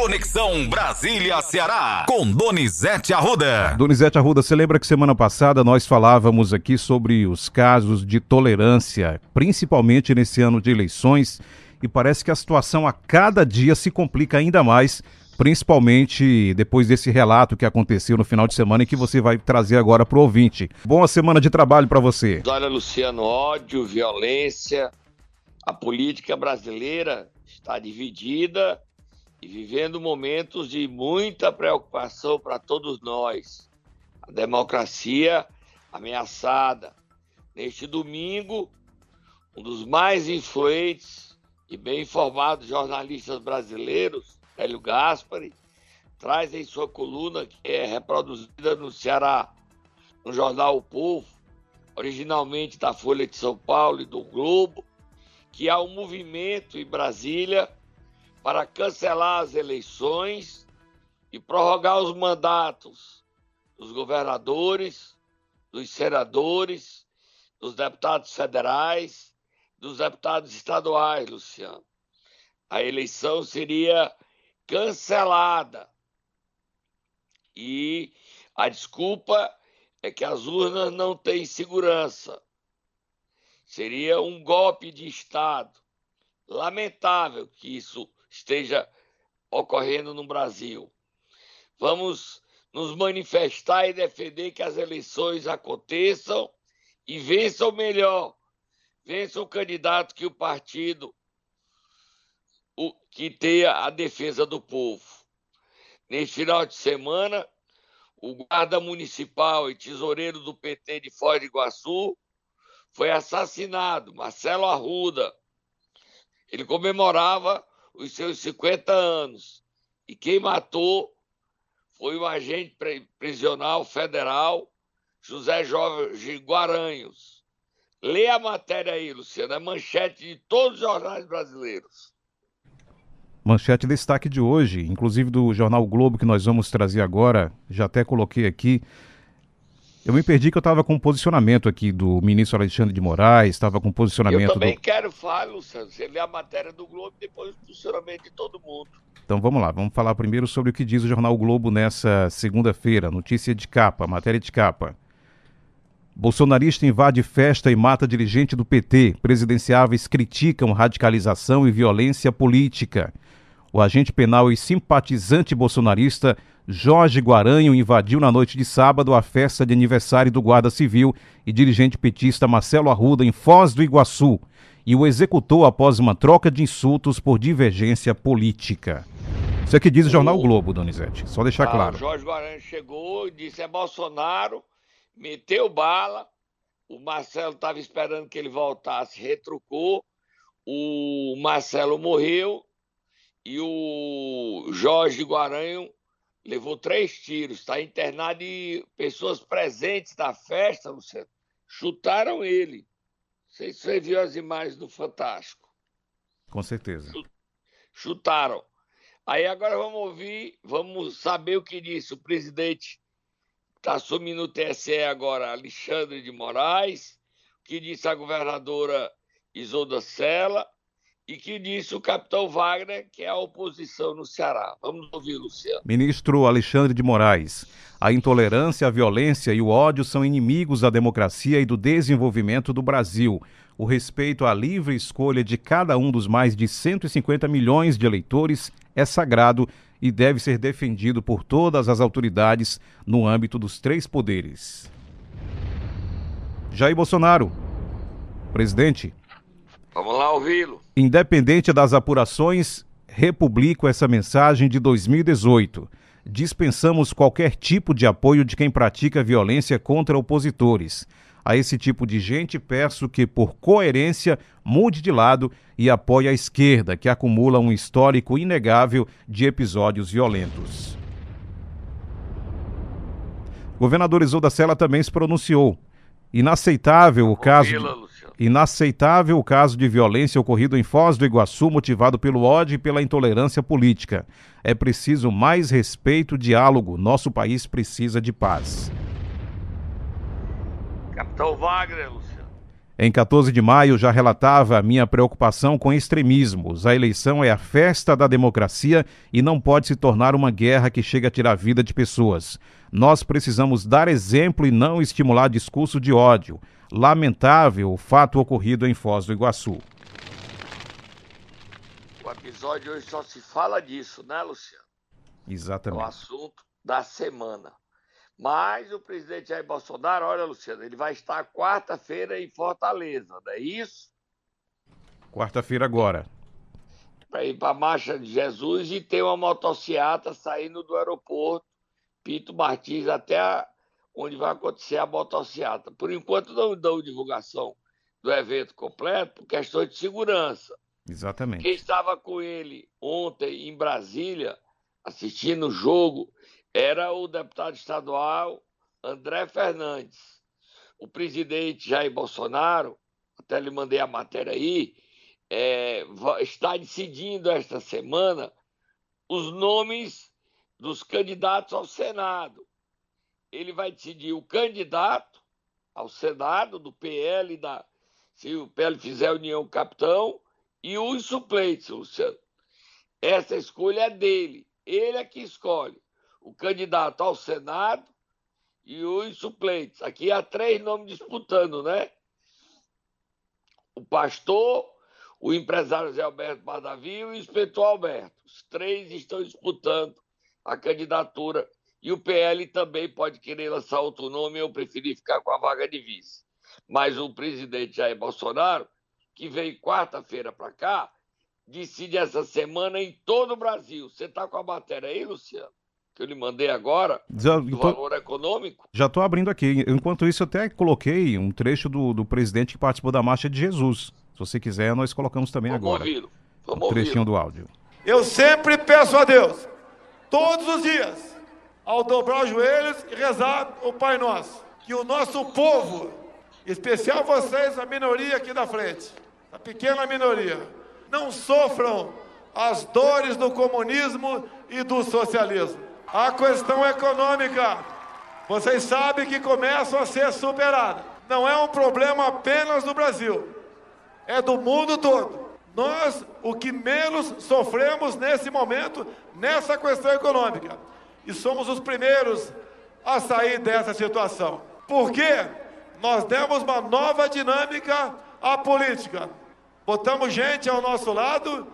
Conexão Brasília-Ceará, com Donizete Arruda. Donizete Arruda, você lembra que semana passada nós falávamos aqui sobre os casos de tolerância, principalmente nesse ano de eleições, e parece que a situação a cada dia se complica ainda mais, principalmente depois desse relato que aconteceu no final de semana e que você vai trazer agora para o ouvinte. Boa semana de trabalho para você. Olha, Luciano, ódio, violência. A política brasileira está dividida e vivendo momentos de muita preocupação para todos nós. A democracia ameaçada. Neste domingo, um dos mais influentes e bem informados jornalistas brasileiros, Hélio Gaspari, traz em sua coluna, que é reproduzida no Ceará, no jornal O Povo, originalmente da Folha de São Paulo e do Globo, que há um movimento em Brasília para cancelar as eleições e prorrogar os mandatos dos governadores, dos senadores, dos deputados federais, dos deputados estaduais, Luciano. A eleição seria cancelada. E a desculpa é que as urnas não têm segurança. Seria um golpe de Estado. Lamentável que isso esteja ocorrendo no Brasil. Vamos nos manifestar e defender que as eleições aconteçam e vençam melhor. Vença o candidato que o partido o, que tenha a defesa do povo. Neste final de semana, o guarda municipal e tesoureiro do PT de Foz do Iguaçu foi assassinado, Marcelo Arruda. Ele comemorava os seus 50 anos. E quem matou foi o agente prisional federal José Jorge Guaranhos. Lê a matéria aí, Luciano, é manchete de todos os jornais brasileiros. Manchete destaque de hoje, inclusive do jornal Globo que nós vamos trazer agora, já até coloquei aqui. Eu me perdi que eu estava com o posicionamento aqui do ministro Alexandre de Moraes, estava com o posicionamento. Eu também do... quero falar, Luciano. Você lê a matéria do Globo e depois o posicionamento de todo mundo. Então vamos lá, vamos falar primeiro sobre o que diz o jornal Globo nessa segunda-feira. Notícia de capa, matéria de capa. Bolsonarista invade festa e mata dirigente do PT. Presidenciáveis criticam radicalização e violência política. O agente penal e simpatizante bolsonarista Jorge Guaranho invadiu na noite de sábado a festa de aniversário do Guarda Civil e dirigente petista Marcelo Arruda em Foz do Iguaçu e o executou após uma troca de insultos por divergência política. Isso é que diz o jornal Globo, Donizete. Só deixar ah, claro. O Jorge Guaranho chegou e disse: é Bolsonaro, meteu bala. O Marcelo estava esperando que ele voltasse, retrucou. O Marcelo morreu e o Jorge Guaranho levou três tiros, está internado e pessoas presentes da festa, Luciano, chutaram ele. Não sei se você viu as imagens do Fantástico. Com certeza. Chutaram. Aí agora vamos ouvir, vamos saber o que disse o presidente está assumindo o TSE agora, Alexandre de Moraes, o que disse a governadora Isolda Sela, e que disse o capitão Wagner, que é a oposição no Ceará. Vamos ouvir, Luciano. Ministro Alexandre de Moraes. A intolerância, a violência e o ódio são inimigos da democracia e do desenvolvimento do Brasil. O respeito à livre escolha de cada um dos mais de 150 milhões de eleitores é sagrado e deve ser defendido por todas as autoridades no âmbito dos três poderes. Jair Bolsonaro. Presidente, Vamos lá ouvi-lo. Independente das apurações, republico essa mensagem de 2018. Dispensamos qualquer tipo de apoio de quem pratica violência contra opositores. A esse tipo de gente, peço que, por coerência, mude de lado e apoie a esquerda, que acumula um histórico inegável de episódios violentos. Governador Isolda Sela também se pronunciou. Inaceitável o caso. De... Inaceitável o caso de violência ocorrido em Foz do Iguaçu, motivado pelo ódio e pela intolerância política. É preciso mais respeito, diálogo. Nosso país precisa de paz. Capitão Wagner, Luciano. Em 14 de maio já relatava minha preocupação com extremismos. A eleição é a festa da democracia e não pode se tornar uma guerra que chega a tirar a vida de pessoas. Nós precisamos dar exemplo e não estimular discurso de ódio. Lamentável o fato ocorrido em Foz do Iguaçu. O episódio hoje só se fala disso, né, Luciano? Exatamente. É o assunto da semana. Mas o presidente Jair Bolsonaro, olha, Luciano, ele vai estar quarta-feira em Fortaleza, não é isso? Quarta-feira agora. Para ir para a Marcha de Jesus e ter uma motocicleta saindo do aeroporto Pito Martins até a, onde vai acontecer a motocicleta. Por enquanto não dão divulgação do evento completo por questões de segurança. Exatamente. Quem estava com ele ontem em Brasília, assistindo o jogo, era o deputado estadual André Fernandes. O presidente Jair Bolsonaro, até lhe mandei a matéria aí, é, está decidindo esta semana os nomes dos candidatos ao Senado. Ele vai decidir o candidato ao Senado do PL, da, se o PL fizer União Capitão, e os suplentes, Luciano. Essa escolha é dele. Ele é que escolhe o candidato ao Senado e os suplentes. Aqui há três nomes disputando, né? O pastor, o empresário Zé Alberto Badavi e o inspetor Alberto. Os três estão disputando a candidatura e o PL também pode querer lançar outro nome, eu preferi ficar com a vaga de vice. Mas o presidente Jair Bolsonaro, que veio quarta-feira para cá, decide essa semana em todo o Brasil. Você está com a matéria aí, Luciano? que eu lhe mandei agora, já, do tô, valor econômico. Já estou abrindo aqui. Enquanto isso, eu até coloquei um trecho do, do presidente que participou da Marcha de Jesus. Se você quiser, nós colocamos também Vamos agora. Ouvi-lo. Vamos um trechinho do áudio. Eu sempre peço a Deus, todos os dias, ao dobrar os joelhos e rezar o Pai Nosso, que o nosso povo, especial vocês, a minoria aqui da frente, a pequena minoria, não sofram as dores do comunismo e do socialismo a questão econômica, vocês sabem que começam a ser superada. Não é um problema apenas do Brasil, é do mundo todo. Nós, o que menos sofremos nesse momento, nessa questão econômica, e somos os primeiros a sair dessa situação. Porque nós demos uma nova dinâmica à política. Botamos gente ao nosso lado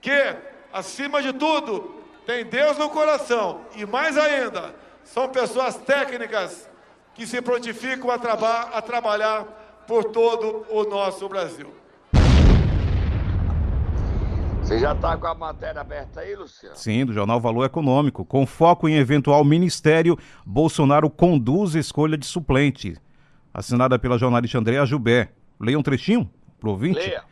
que, acima de tudo, tem Deus no coração e mais ainda, são pessoas técnicas que se prontificam a, traba a trabalhar por todo o nosso Brasil. Você já está com a matéria aberta aí, Luciano? Sim, do jornal Valor Econômico. Com foco em eventual ministério, Bolsonaro conduz escolha de suplente. Assinada pela jornalista Andréa Jubé. Leia um trechinho pro ouvinte. Leia.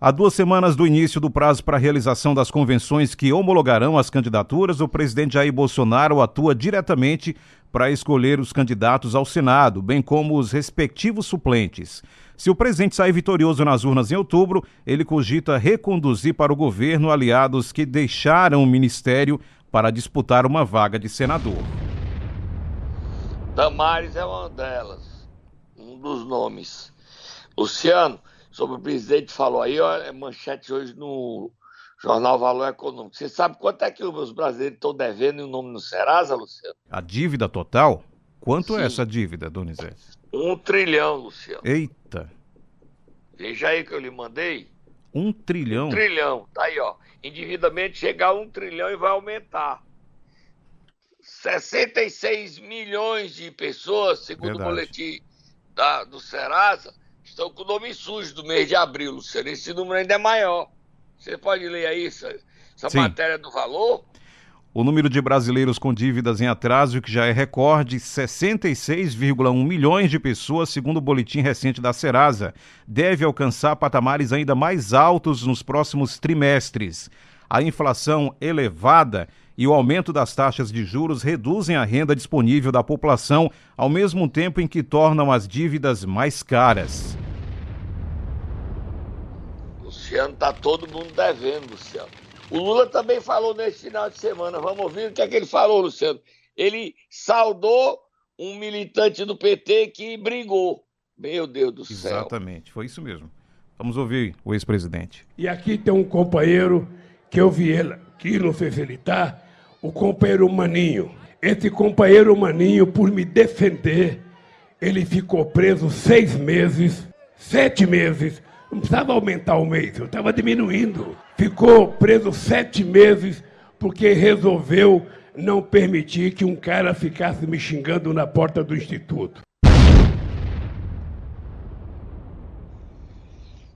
Há duas semanas do início do prazo para a realização das convenções que homologarão as candidaturas, o presidente Jair Bolsonaro atua diretamente para escolher os candidatos ao Senado, bem como os respectivos suplentes. Se o presidente sair vitorioso nas urnas em outubro, ele cogita reconduzir para o governo aliados que deixaram o ministério para disputar uma vaga de senador. Damares é uma delas, um dos nomes. Luciano, sobre o presidente falou aí, ó, é manchete hoje no Jornal Valor Econômico. Você sabe quanto é que os brasileiros estão devendo em nome no Serasa, Luciano? A dívida total? Quanto é Sim. é essa dívida, Donizete? Um trilhão, Luciano. Eita! Veja aí que eu lhe mandei. Um trilhão? Um trilhão, tá aí, ó. Endividamento chegar a um trilhão e vai aumentar. 66 milhões de pessoas, segundo Verdade. o boletim da, do Serasa, estão com o nome sujo do mês de abril, Luciano. Esse número ainda é maior. Você pode ler aí essa, essa matéria do valor? O número de brasileiros com dívidas em atraso, que já é recorde, 66,1 milhões de pessoas, segundo o boletim recente da Serasa, deve alcançar patamares ainda mais altos nos próximos trimestres. A inflação elevada e o aumento das taxas de juros reduzem a renda disponível da população, ao mesmo tempo em que tornam as dívidas mais caras. Luciano, tá todo mundo devendo, Luciano. O Lula também falou nesse final de semana. Vamos ouvir o que é que ele falou, Luciano. Ele saudou um militante do PT que brigou. Meu Deus do céu. Exatamente, foi isso mesmo. Vamos ouvir o ex-presidente. E aqui tem um companheiro que eu vi ele aqui, não sei se ele está, o companheiro Maninho. Esse companheiro Maninho, por me defender, ele ficou preso seis meses, sete meses, não precisava aumentar o mês, eu estava diminuindo. Ficou preso sete meses porque resolveu não permitir que um cara ficasse me xingando na porta do instituto.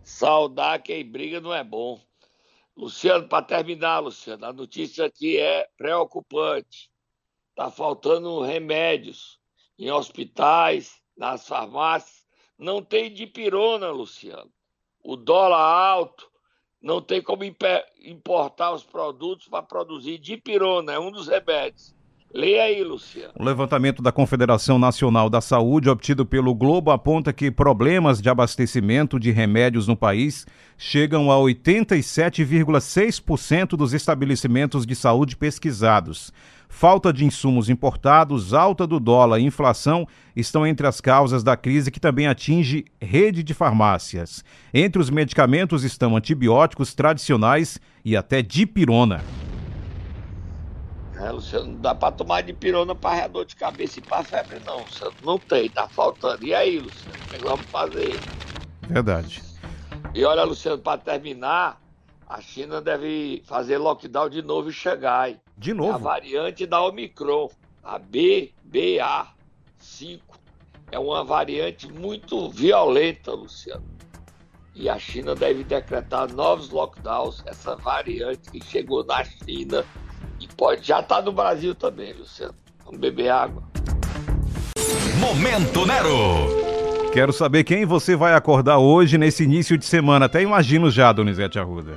Saudar quem briga não é bom. Luciano, para terminar, Luciano, a notícia aqui é preocupante. Está faltando remédios em hospitais, nas farmácias. Não tem dipirona, Luciano. O dólar alto, não tem como importar os produtos para produzir dipirona, é um dos remédios. Leia aí, Luciano. O levantamento da Confederação Nacional da Saúde, obtido pelo Globo, aponta que problemas de abastecimento de remédios no país chegam a 87,6% dos estabelecimentos de saúde pesquisados. Falta de insumos importados, alta do dólar e inflação estão entre as causas da crise que também atinge rede de farmácias. Entre os medicamentos estão antibióticos tradicionais e até dipirona. É, Luciano, não dá para tomar dipirona para dor de cabeça e para febre, não, Luciano. Não tem, tá faltando. E aí, Luciano, o que vamos fazer? Verdade. E olha, Luciano, para terminar, a China deve fazer lockdown de novo e chegar. Hein? De novo? A variante da Omicron, a BBA5, é uma variante muito violenta, Luciano. E a China deve decretar novos lockdowns. Essa variante que chegou na China pode já tá no Brasil também, Luciano. Vamos beber água. Momento Nero. Quero saber quem você vai acordar hoje nesse início de semana. Até imagino já, Donizete Arruda.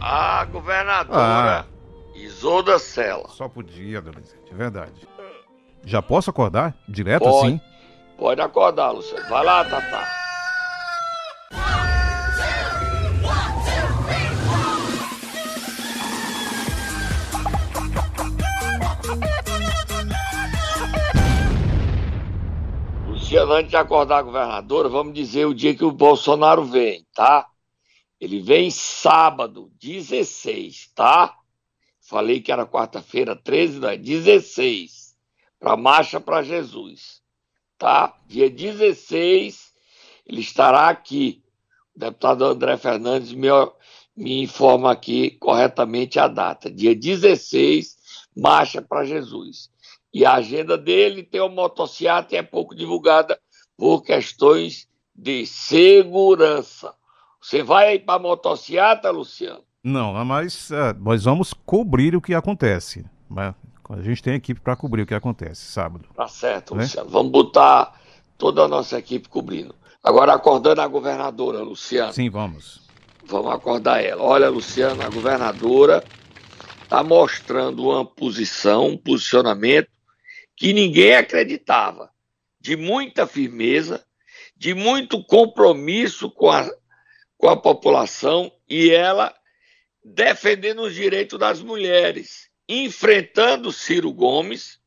A governadora ah. Isolda Sela. Só podia, Donizete, é verdade. Já posso acordar? Direto pode, assim? Pode acordar, Luciano. Vai lá, Tatá. Antes de acordar a governadora, vamos dizer o dia que o Bolsonaro vem, tá? Ele vem sábado, 16, tá? Falei que era quarta-feira, 13, não é 16, para Marcha para Jesus, tá? Dia 16, ele estará aqui. O deputado André Fernandes me, me informa aqui corretamente a data. Dia 16, Marcha para Jesus. E a agenda dele tem uma motocicleta e é pouco divulgada por questões de segurança. Você vai aí para a motocicleta, Luciano? Não, mas uh, nós vamos cobrir o que acontece. Mas a gente tem equipe para cobrir o que acontece sábado. Tá certo, né? Luciano. Vamos botar toda a nossa equipe cobrindo. Agora acordando a governadora, Luciano. Sim, vamos. Vamos acordar ela. Olha, Luciano, a governadora está mostrando uma posição, um posicionamento que ninguém acreditava, de muita firmeza, de muito compromisso com a, com a população e ela defendendo os direitos das mulheres, enfrentando Ciro Gomes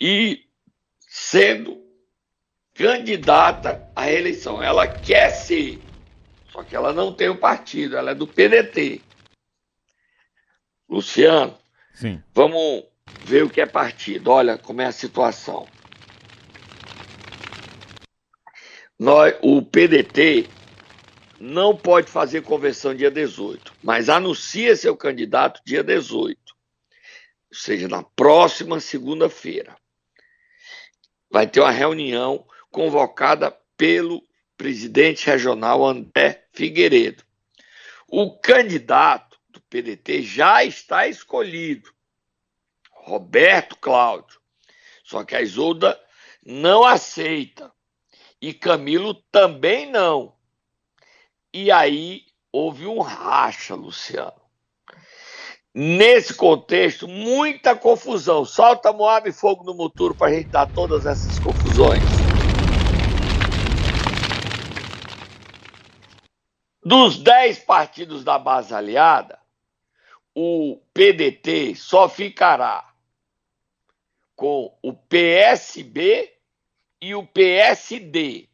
e sendo candidata à eleição. Ela quer ser, só que ela não tem o partido, ela é do PDT. Luciano, Sim. vamos ver o que é partido. Olha como é a situação. Nós, o PDT não pode fazer convenção dia 18, mas anuncia seu candidato dia 18, ou seja, na próxima segunda-feira. Vai ter uma reunião convocada pelo presidente regional André Figueiredo. O candidato do PDT já está escolhido. Roberto Cláudio. Só que a Isolda não aceita. E Camilo também não. E aí houve um racha, Luciano. Nesse contexto, muita confusão. Solta Moab e fogo no motor para a gente dar todas essas confusões. Dos dez partidos da base aliada, o PDT só ficará com o PSB e o PSD.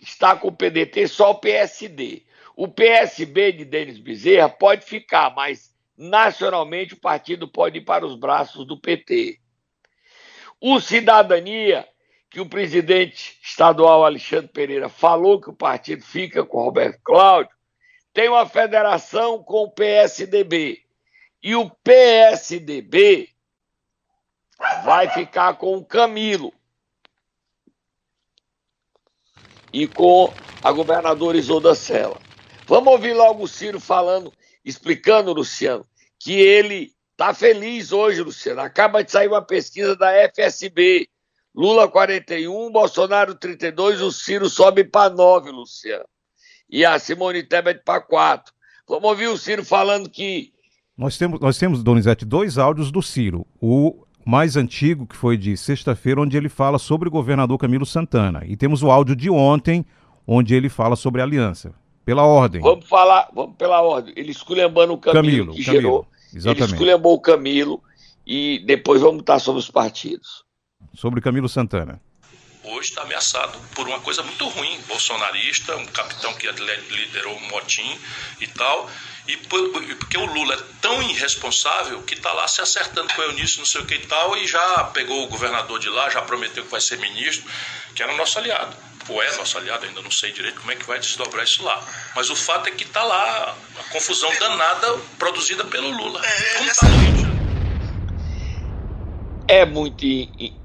está com o PDT só o PSD. O PSB de Denis Bezerra pode ficar, mas nacionalmente o partido pode ir para os braços do PT. O Cidadania, que o presidente estadual Alexandre Pereira falou que o partido fica com Roberto Cláudio, tem uma federação com o PSDB. E o PSDB vai ficar com o Camilo e com a governadora Isolda Sela. Vamos ouvir logo o Ciro falando, explicando, Luciano, que ele está feliz hoje, Luciano. Acaba de sair uma pesquisa da FSB. Lula 41, Bolsonaro 32, o Ciro sobe para 9, Luciano. E a Simone Tebet para 4. Vamos ouvir o Ciro falando que. Nós temos, nós temos, Donizete, dois áudios do Ciro. O mais antigo, que foi de sexta-feira, onde ele fala sobre o governador Camilo Santana. E temos o áudio de ontem, onde ele fala sobre a aliança. Pela ordem. Vamos falar, vamos pela ordem. Ele esculhambando o Camilo, Camilo que Camilo, gerou. Exatamente. Ele esculhambou o Camilo e depois vamos estar sobre os partidos. Sobre Camilo Santana hoje está ameaçado por uma coisa muito ruim, bolsonarista, um capitão que liderou um motim e tal, e porque o Lula é tão irresponsável que está lá se acertando com o Eunício, não sei o que e tal, e já pegou o governador de lá, já prometeu que vai ser ministro, que era nosso aliado. Ou é nosso aliado, ainda não sei direito como é que vai desdobrar isso lá. Mas o fato é que está lá a confusão danada produzida pelo Lula. Como está no Rio de Janeiro. É muito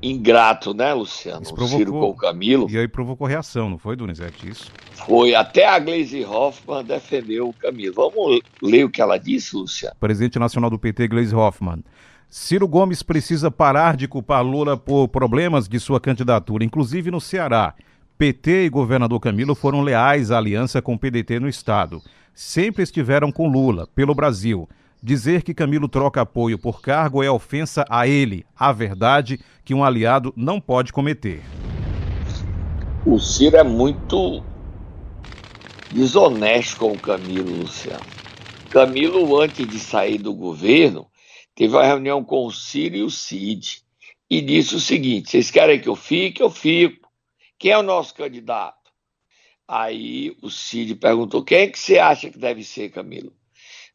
ingrato, né, Luciano? Isso provocou, o Ciro com o Camilo. E aí provocou reação, não foi, Donizete? Isso? Foi. Até a Gleisi Hoffmann defendeu o Camilo. Vamos ler o que ela disse, Luciano? Presidente nacional do PT, Gleisi Hoffmann. Ciro Gomes precisa parar de culpar Lula por problemas de sua candidatura, inclusive no Ceará. PT e governador Camilo foram leais à aliança com o PDT no estado. Sempre estiveram com Lula, pelo Brasil. Dizer que Camilo troca apoio por cargo é ofensa a ele, a verdade que um aliado não pode cometer. O Ciro é muito desonesto com o Camilo, Luciano. Camilo, antes de sair do governo, teve uma reunião com o Ciro e o Cid e disse o seguinte: vocês querem que eu fique? Eu fico. Quem é o nosso candidato? Aí o Cid perguntou: quem é que você acha que deve ser, Camilo?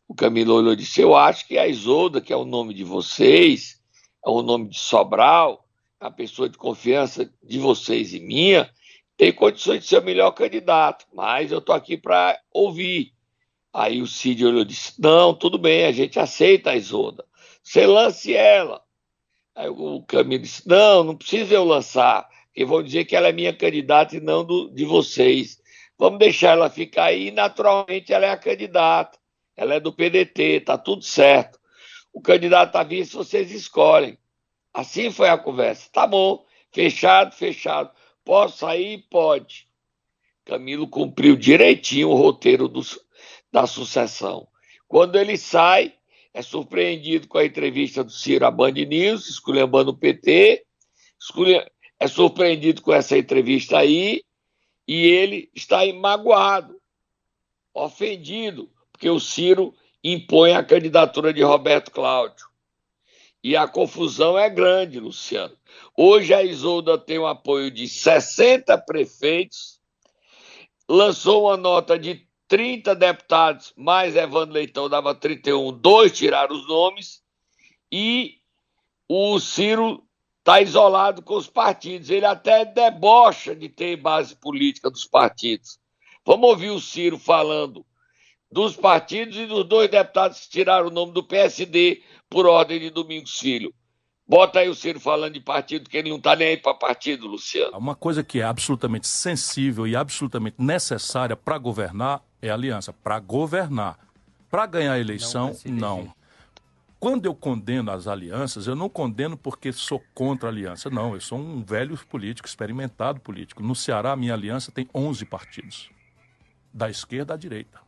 O Camilo olhou e disse: Eu acho que a Isolda, que é o nome de vocês, é o nome de Sobral, a pessoa de confiança de vocês e minha, tem condições de ser o melhor candidato, mas eu estou aqui para ouvir. Aí o Cid olhou e disse: Não, tudo bem, a gente aceita a Isolda. Você lance ela. Aí o Camilo disse: Não, não precisa eu lançar, porque vão dizer que ela é minha candidata e não do, de vocês. Vamos deixar ela ficar aí, naturalmente ela é a candidata ela é do PDT, tá tudo certo. O candidato a vice vocês escolhem. Assim foi a conversa. Tá bom, fechado, fechado. Posso sair? Pode. Camilo cumpriu direitinho o roteiro do, da sucessão. Quando ele sai, é surpreendido com a entrevista do Ciro à Band News, esculhambando o PT, é surpreendido com essa entrevista aí, e ele está magoado, ofendido, porque o Ciro impõe a candidatura de Roberto Cláudio. E a confusão é grande, Luciano. Hoje a Isolda tem o apoio de 60 prefeitos, lançou uma nota de 30 deputados, mais Evandro Leitão dava 31, dois tiraram os nomes, e o Ciro está isolado com os partidos. Ele até debocha de ter base política dos partidos. Vamos ouvir o Ciro falando dos partidos e dos dois deputados que tiraram o nome do PSD por ordem de Domingos Filho. Bota aí o Ciro falando de partido, que ele não está nem aí para partido, Luciano. Uma coisa que é absolutamente sensível e absolutamente necessária para governar é a aliança. Para governar. Para ganhar a eleição, não, não. Quando eu condeno as alianças, eu não condeno porque sou contra a aliança. Não, eu sou um velho político, experimentado político. No Ceará, a minha aliança tem 11 partidos. Da esquerda à direita.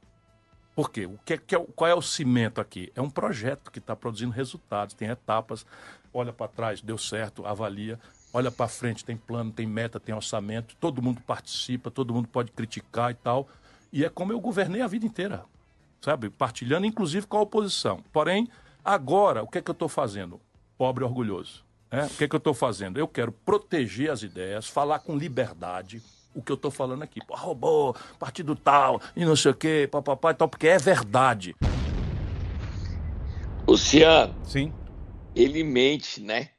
Por quê? O que, que é, qual é o cimento aqui? É um projeto que está produzindo resultados, tem etapas. Olha para trás, deu certo, avalia. Olha para frente, tem plano, tem meta, tem orçamento. Todo mundo participa, todo mundo pode criticar e tal. E é como eu governei a vida inteira, sabe? Partilhando, inclusive, com a oposição. Porém, agora, o que é que eu estou fazendo? Pobre orgulhoso. Né? O que é que eu estou fazendo? Eu quero proteger as ideias, falar com liberdade o que eu estou falando aqui. Pô, roubou, partido tal, e não sei o quê, papapá e tal, porque é verdade. Luciano. Sim. Ele mente, né?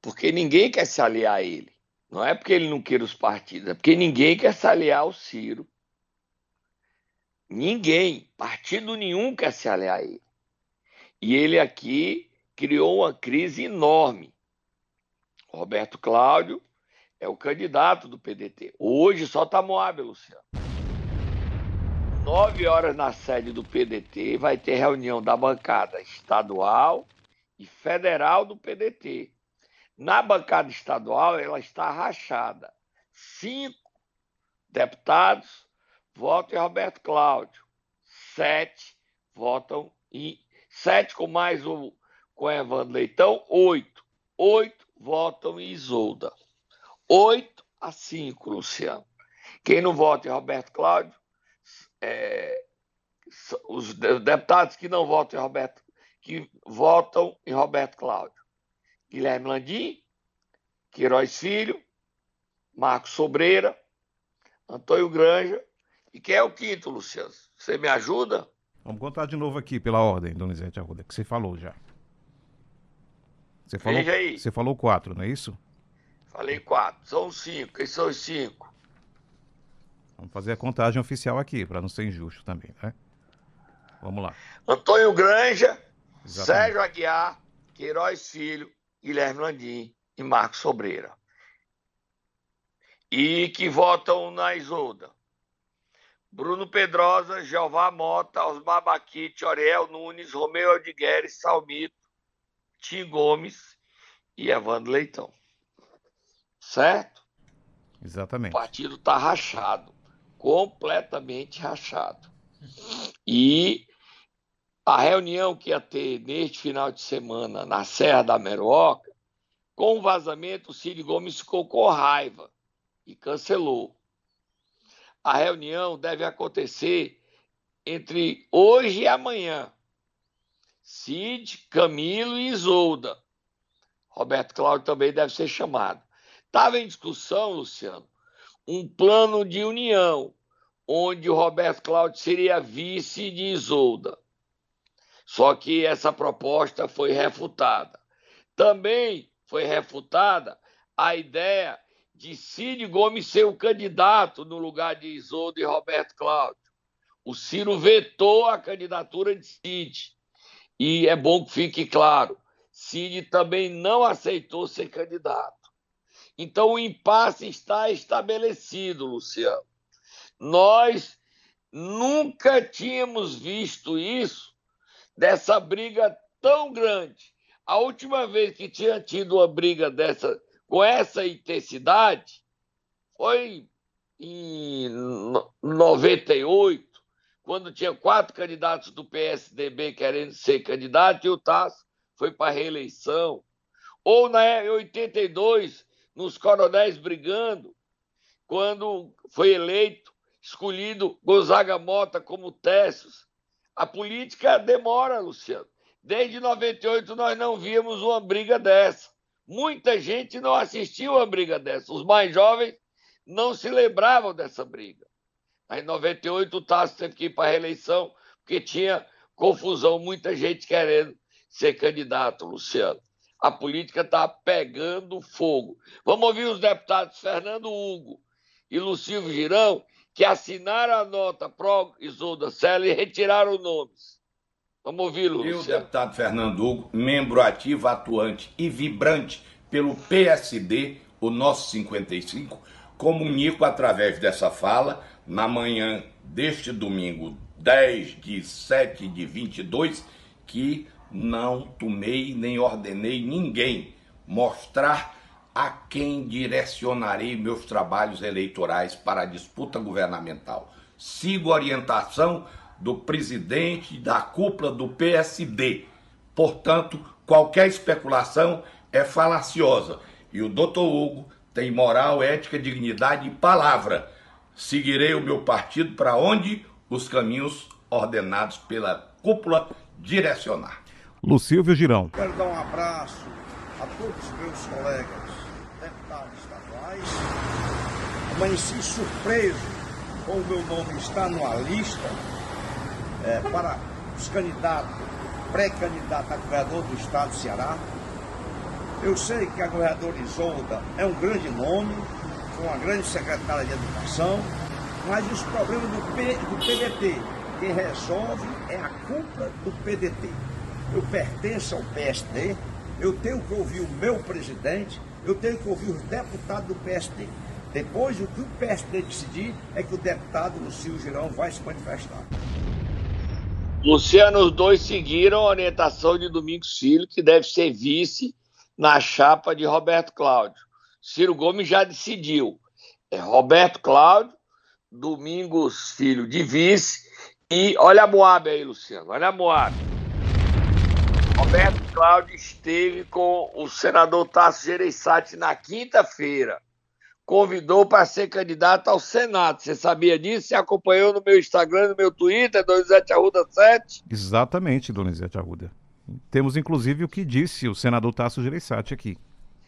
Porque ninguém quer se aliar a ele. Não é porque ele não queira os partidos, é porque ninguém quer se aliar ao Ciro. Ninguém, partido nenhum quer se aliar a ele. E ele aqui criou uma crise enorme. Roberto Cláudio é o candidato do PDT. Hoje só está Moab, Luciano. Nove horas na sede do PDT vai ter reunião da bancada estadual e federal do PDT. Na bancada estadual, ela está rachada. Cinco deputados votam em Roberto Cláudio. Sete votam em. Sete com mais o com Evandro Leitão, oito. Oito votam em Isolda. Oito a cinco, Luciano. Quem não vota em Roberto Cláudio, é, os deputados que não votam em Roberto, que votam em Roberto Cláudio. Guilherme Landim, Queiroz Filho, Marcos Sobreira, Antônio Granja. E quem é o quinto, Luciano? Você me ajuda? Vamos contar de novo aqui pela ordem, Donizete Arruda, que você falou já. Você falou, Veja aí. você falou quatro, não é isso? Falei quatro. São cinco. Quem são os cinco? Vamos fazer a contagem oficial aqui, para não ser injusto também, né? Vamos lá. Antônio Granja, Exatamente. Sérgio Aguiar, Queiroz Filho, Guilherme Landim e Marcos Sobreira. E que votam na Isolda. Bruno Pedrosa, Jeová Mota, Osmar Baquite, Oriel Nunes, Romeu Aldigueres, Salmito, Tim Gomes e Evandro Leitão. Certo? O Exatamente. partido está rachado, completamente rachado. E a reunião que ia ter neste final de semana na Serra da Meroca, com o vazamento, o Cid Gomes ficou com raiva e cancelou. A reunião deve acontecer entre hoje e amanhã. Cid, Camilo e Isolda. Roberto Cláudio também deve ser chamado. Estava em discussão, Luciano, um plano de união, onde o Roberto Cláudio seria vice de Isolda. Só que essa proposta foi refutada. Também foi refutada a ideia de Cid Gomes ser o candidato no lugar de Isolda e Roberto Cláudio. O Ciro vetou a candidatura de Cid. E é bom que fique claro, Cid também não aceitou ser candidato. Então o impasse está estabelecido, Luciano. Nós nunca tínhamos visto isso, dessa briga tão grande. A última vez que tinha tido uma briga dessa com essa intensidade foi em 98, quando tinha quatro candidatos do PSDB querendo ser candidato e o Tasso foi para reeleição. Ou na 82, nos coronéis brigando, quando foi eleito, escolhido Gonzaga Mota como Tessos. A política demora, Luciano. Desde 98 nós não víamos uma briga dessa. Muita gente não assistiu a briga dessa. Os mais jovens não se lembravam dessa briga. Aí, em 98, o Tasso teve que ir para a reeleição, porque tinha confusão, muita gente querendo ser candidato, Luciano. A política está pegando fogo. Vamos ouvir os deputados Fernando Hugo e Lucílio Girão, que assinaram a nota pró Isolda Sela e retiraram nomes. Vamos ouvi-lo, Eu, Luciano. deputado Fernando Hugo, membro ativo, atuante e vibrante pelo PSD, o nosso 55, comunico através dessa fala, na manhã deste domingo 10 de 7 de 22, que não tomei nem ordenei ninguém mostrar a quem direcionarei meus trabalhos eleitorais para a disputa governamental. Sigo a orientação do presidente da cúpula do PSD. Portanto, qualquer especulação é falaciosa. E o doutor Hugo tem moral, ética, dignidade e palavra. Seguirei o meu partido para onde os caminhos ordenados pela cúpula direcionar. Lucílio Girão. Quero dar um abraço a todos os meus colegas deputados estaduais, amanheci surpreso com o meu nome estar numa lista é, para os candidatos, pré-candidato a governador do estado do Ceará. Eu sei que a governadora Isolda é um grande nome, foi uma grande secretária de educação, mas os problemas do, P, do PDT, quem resolve é a culpa do PDT. Eu pertenço ao PSD, eu tenho que ouvir o meu presidente, eu tenho que ouvir os deputados do PSD. Depois, o que o PSD decidir é que o deputado Lucio Girão vai se manifestar. Luciano, os dois seguiram a orientação de Domingos Filho, que deve ser vice na chapa de Roberto Cláudio. Ciro Gomes já decidiu. É Roberto Cláudio, Domingos Filho de vice. E olha a Moab aí, Luciano. Olha a Moab. Roberto Cláudio esteve com o senador Tasso Gereissati na quinta-feira convidou para ser candidato ao Senado. Você sabia disso? Você acompanhou no meu Instagram, no meu Twitter, Donizete Arruda 7? Exatamente, Donizete Arruda. Temos inclusive o que disse o senador Tasso Gereissati aqui,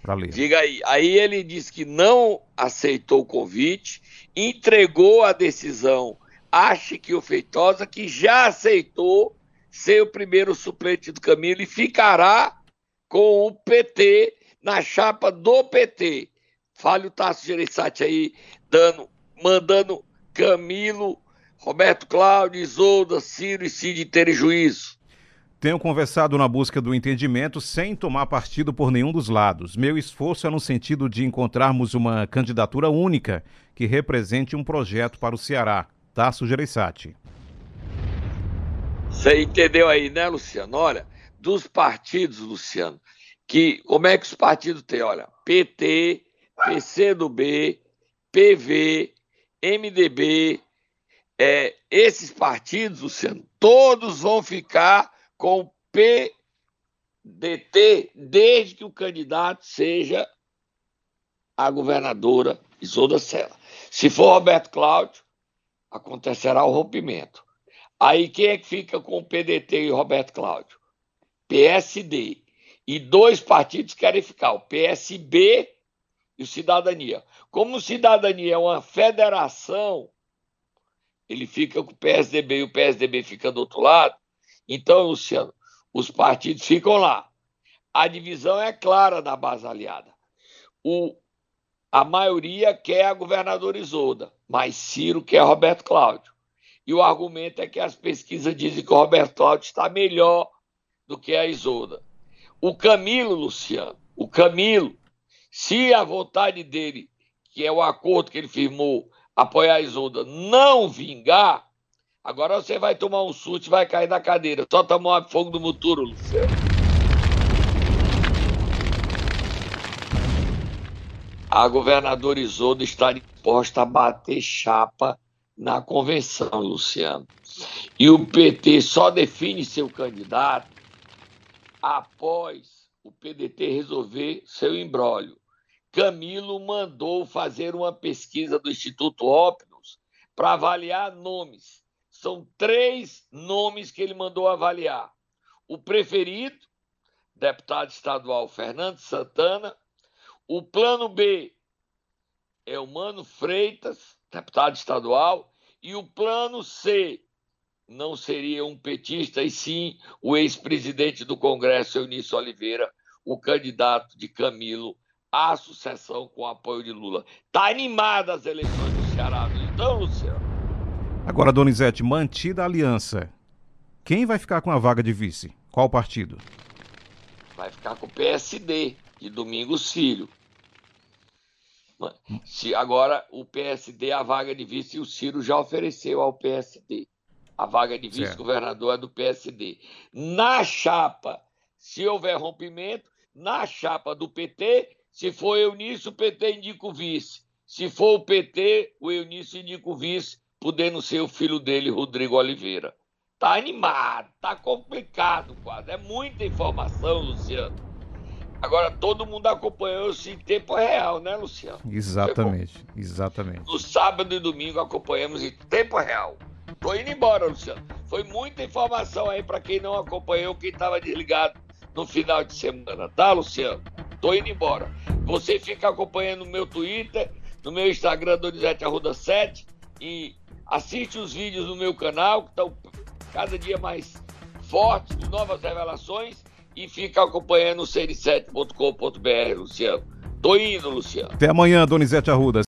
para ler. Diga aí. Aí ele disse que não aceitou o convite, entregou a decisão a Chiquinho Feitosa, que já aceitou ser o primeiro suplente do Camilo e ficará com o PT na chapa do PT. Fale o Tasso Gereissati aí, dando, mandando Camilo, Roberto Cláudio, Isolda, Ciro e Cid terem juízo. Tenho conversado na busca do entendimento sem tomar partido por nenhum dos lados. Meu esforço é no sentido de encontrarmos uma candidatura única que represente um projeto para o Ceará. Tasso Gereissati. Você entendeu aí, né, Luciano? Olha, dos partidos, Luciano, que como é que os partidos têm? Olha, PT, PCdoB, PV, MDB, é, esses partidos, Luciano, todos vão ficar com PDT desde que o candidato seja a governadora Isolda Sela. Se for Roberto Cláudio, acontecerá o rompimento. Aí quem é que fica com o PDT e o Roberto Cláudio? PSD. E dois partidos querem ficar, o PSB e o Cidadania. Como o Cidadania é uma federação, ele fica com o PSDB e o PSDB fica do outro lado. Então, Luciano, os partidos ficam lá. A divisão é clara da base aliada. O, a maioria quer a governadora Isolda, mas Ciro quer Roberto Cláudio. E o argumento é que as pesquisas dizem que o Roberto Cláudio está melhor do que a Isolda. O Camilo, Luciano, o Camilo se a vontade dele, que é o acordo que ele firmou, apoiar a Isolda, não vingar, agora você vai tomar um susto e vai cair da cadeira. Só tomar fogo do muturo, Luciano. A governadora Isolda está disposta a bater chapa na convenção, Luciano. E o PT só define seu candidato após o PDT resolver seu embrólio. Camilo mandou fazer uma pesquisa do Instituto Opnos para avaliar nomes. São três nomes que ele mandou avaliar. O preferido, deputado estadual Fernando Santana. O plano B é o Mano Freitas, deputado estadual. E o plano C não seria um petista, e sim o ex-presidente do Congresso, Eunício Oliveira, o candidato de Camilo a sucessão com o apoio de Lula. Está animada as eleições do Ceará, então, Luciano? Agora, Donizete, mantida a aliança, quem vai ficar com a vaga de vice? Qual partido? Vai ficar com o PSD, de Domingos Filho. Se agora o PSD, a vaga de vice, o Ciro já ofereceu ao PSD. A vaga de vice-governador é do PSD. Na chapa, se houver rompimento, na chapa do PT, se for Eunício, o PT indica o vice. Se for o PT, o Eunício indica o vice, podendo ser o filho dele, Rodrigo Oliveira. Tá animado, tá complicado quase. É muita informação, Luciano. Agora todo mundo acompanhou isso em tempo real, né, Luciano? Exatamente, exatamente. No sábado e domingo acompanhamos em tempo real. Tô indo embora, Luciano. Foi muita informação aí para quem não acompanhou, quem estava desligado no final de semana, tá, Luciano? Tô indo embora. Você fica acompanhando o meu Twitter, no meu Instagram, Donizete Arruda 7, e assiste os vídeos no meu canal, que estão cada dia mais fortes, de novas revelações, e fica acompanhando o cn7.com.br, Luciano. Tô indo, Luciano. Até amanhã, Donizete Arruda.